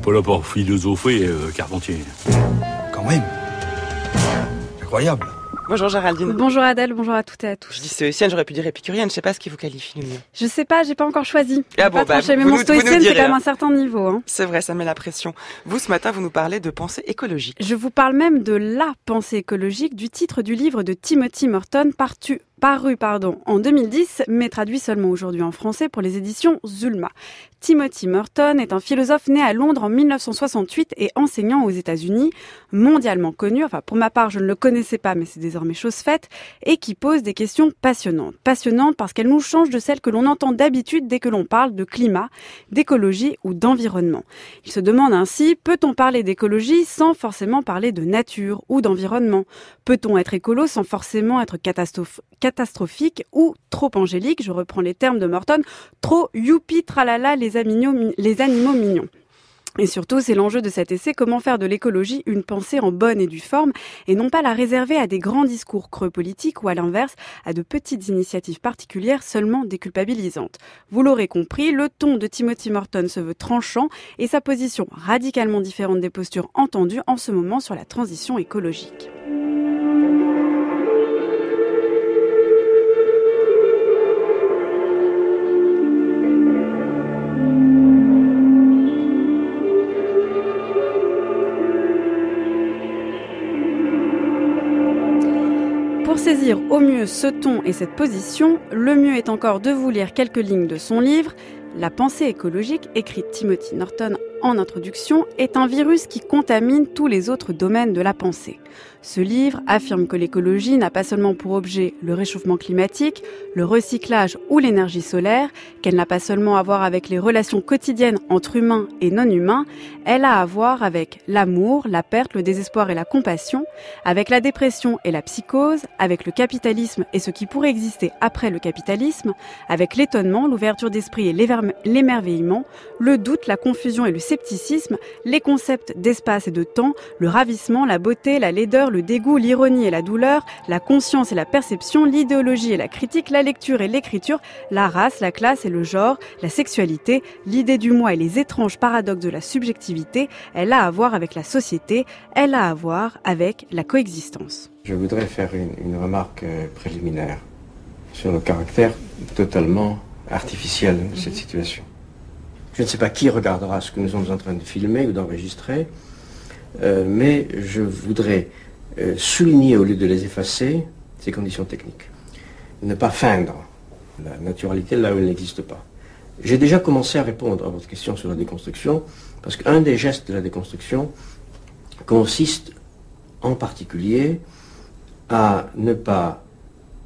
pas là pour philosopher, euh, Carpentier. Quand même. Incroyable. Bonjour Géraldine. Bonjour Adèle, bonjour à toutes et à tous. Je dis stoïcienne, j'aurais pu dire épicurienne, je sais pas ce qui vous qualifie le mieux. Je sais pas, j'ai pas encore choisi. Ah bon, pas bah, tranché, mais mon stoïcienne, c'est quand même hein. un certain niveau. Hein. C'est vrai, ça met la pression. Vous, ce matin, vous nous parlez de pensée écologique. Je vous parle même de la pensée écologique du titre du livre de Timothy Morton partu- paru pardon, en 2010, mais traduit seulement aujourd'hui en français pour les éditions Zulma. Timothy Morton est un philosophe né à Londres en 1968 et enseignant aux États-Unis, mondialement connu, enfin pour ma part je ne le connaissais pas mais c'est désormais chose faite, et qui pose des questions passionnantes. Passionnantes parce qu'elles nous changent de celles que l'on entend d'habitude dès que l'on parle de climat, d'écologie ou d'environnement. Il se demande ainsi, peut-on parler d'écologie sans forcément parler de nature ou d'environnement? Peut-on être écolo sans forcément être catastrophe- catastrophique ou trop angélique Je reprends les termes de Morton, trop youpi tralala les, les animaux mignons. Et surtout, c'est l'enjeu de cet essai, comment faire de l'écologie une pensée en bonne et due forme, et non pas la réserver à des grands discours creux politiques ou à l'inverse, à de petites initiatives particulières seulement déculpabilisantes. Vous l'aurez compris, le ton de Timothy Morton se veut tranchant et sa position radicalement différente des postures entendues en ce moment sur la transition écologique. Pour saisir au mieux ce ton et cette position, le mieux est encore de vous lire quelques lignes de son livre. La pensée écologique, écrite Timothy Norton en introduction, est un virus qui contamine tous les autres domaines de la pensée. Ce livre affirme que l'écologie n'a pas seulement pour objet le réchauffement climatique, le recyclage ou l'énergie solaire, qu'elle n'a pas seulement à voir avec les relations quotidiennes entre humains et non-humains, elle a à voir avec l'amour, la perte, le désespoir et la compassion, avec la dépression et la psychose, avec le capitalisme et ce qui pourrait exister après le capitalisme, avec l'étonnement, l'ouverture d'esprit et l'émerveillement, le doute, la confusion et le scepticisme, les concepts d'espace et de temps, le ravissement, la beauté, la laideur, le dégoût, l'ironie et la douleur, la conscience et la perception, l'idéologie et la critique, la lecture et l'écriture, la race, la classe et le genre, la sexualité, l'idée du moi et les étranges paradoxes de la subjectivité, elle a à voir avec la société, elle a à voir avec la coexistence. Je voudrais faire une, une remarque euh, préliminaire sur le caractère totalement artificiel de cette situation. Je ne sais pas qui regardera ce que nous sommes en train de filmer ou d'enregistrer, euh, mais je voudrais euh, souligner au lieu de les effacer ces conditions techniques. Ne pas feindre la naturalité là où elle n'existe pas. J'ai déjà commencé à répondre à votre question sur la déconstruction, parce qu'un des gestes de la déconstruction consiste en particulier à ne pas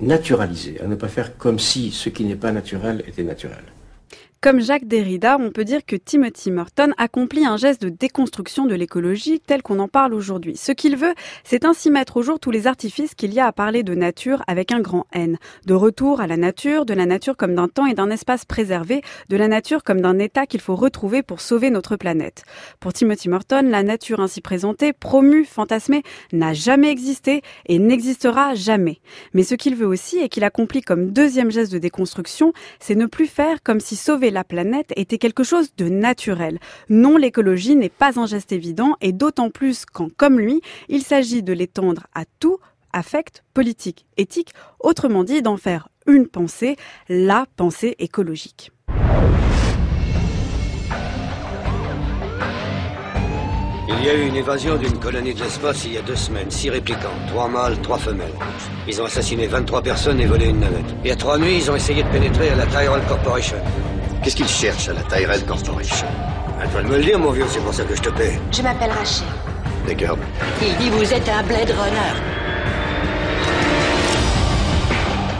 naturaliser, à ne pas faire comme si ce qui n'est pas naturel était naturel. Comme Jacques Derrida, on peut dire que Timothy Morton accomplit un geste de déconstruction de l'écologie tel qu'on en parle aujourd'hui. Ce qu'il veut, c'est ainsi mettre au jour tous les artifices qu'il y a à parler de nature avec un grand N. De retour à la nature, de la nature comme d'un temps et d'un espace préservé, de la nature comme d'un état qu'il faut retrouver pour sauver notre planète. Pour Timothy Morton, la nature ainsi présentée, promue, fantasmée, n'a jamais existé et n'existera jamais. Mais ce qu'il veut aussi et qu'il accomplit comme deuxième geste de déconstruction, c'est ne plus faire comme si sauver la planète était quelque chose de naturel. Non, l'écologie n'est pas un geste évident et d'autant plus quand, comme lui, il s'agit de l'étendre à tout affect, politique, éthique, autrement dit d'en faire une pensée, la pensée écologique. Il y a eu une évasion d'une colonie de l'espace il y a deux semaines. Six réplicants, trois mâles, trois femelles. Ils ont assassiné 23 personnes et volé une navette. Il y a trois nuits, ils ont essayé de pénétrer à la Tyrell Corporation. Qu'est-ce qu'ils cherchent à la Tyrell Corporation À toi de me le dire, mon vieux, c'est pour ça que je te paie. Je m'appelle Rachel. D'accord. Il dit vous êtes un Blade Runner.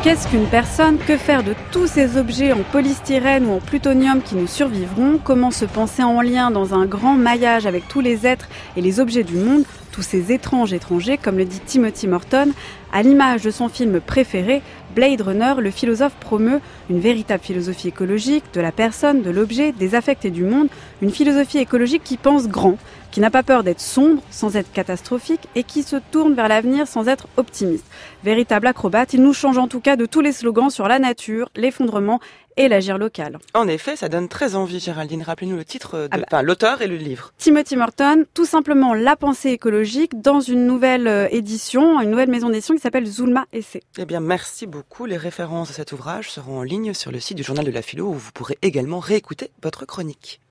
Qu'est-ce qu'une personne? Que faire de tous ces objets en polystyrène ou en plutonium qui nous survivront? Comment se penser en lien dans un grand maillage avec tous les êtres et les objets du monde? Tous ces étranges étrangers, comme le dit Timothy Morton, à l'image de son film préféré, Blade Runner, le philosophe promeut une véritable philosophie écologique de la personne, de l'objet, des affects et du monde, une philosophie écologique qui pense grand, qui n'a pas peur d'être sombre sans être catastrophique et qui se tourne vers l'avenir sans être optimiste. Véritable acrobate, il nous change en tout cas de tous les slogans sur la nature, l'effondrement et l'agir local. En effet, ça donne très envie, Géraldine. Rappelez-nous le titre, de, Ah bah. enfin, l'auteur et le livre. Timothy Morton, tout simplement La pensée écologique dans une nouvelle euh, édition, une nouvelle maison d'édition qui s'appelle Zulma Essai. Eh bien, merci beaucoup. Les références de cet ouvrage seront en ligne sur le site du Journal de la Philo où vous pourrez également réécouter votre chronique.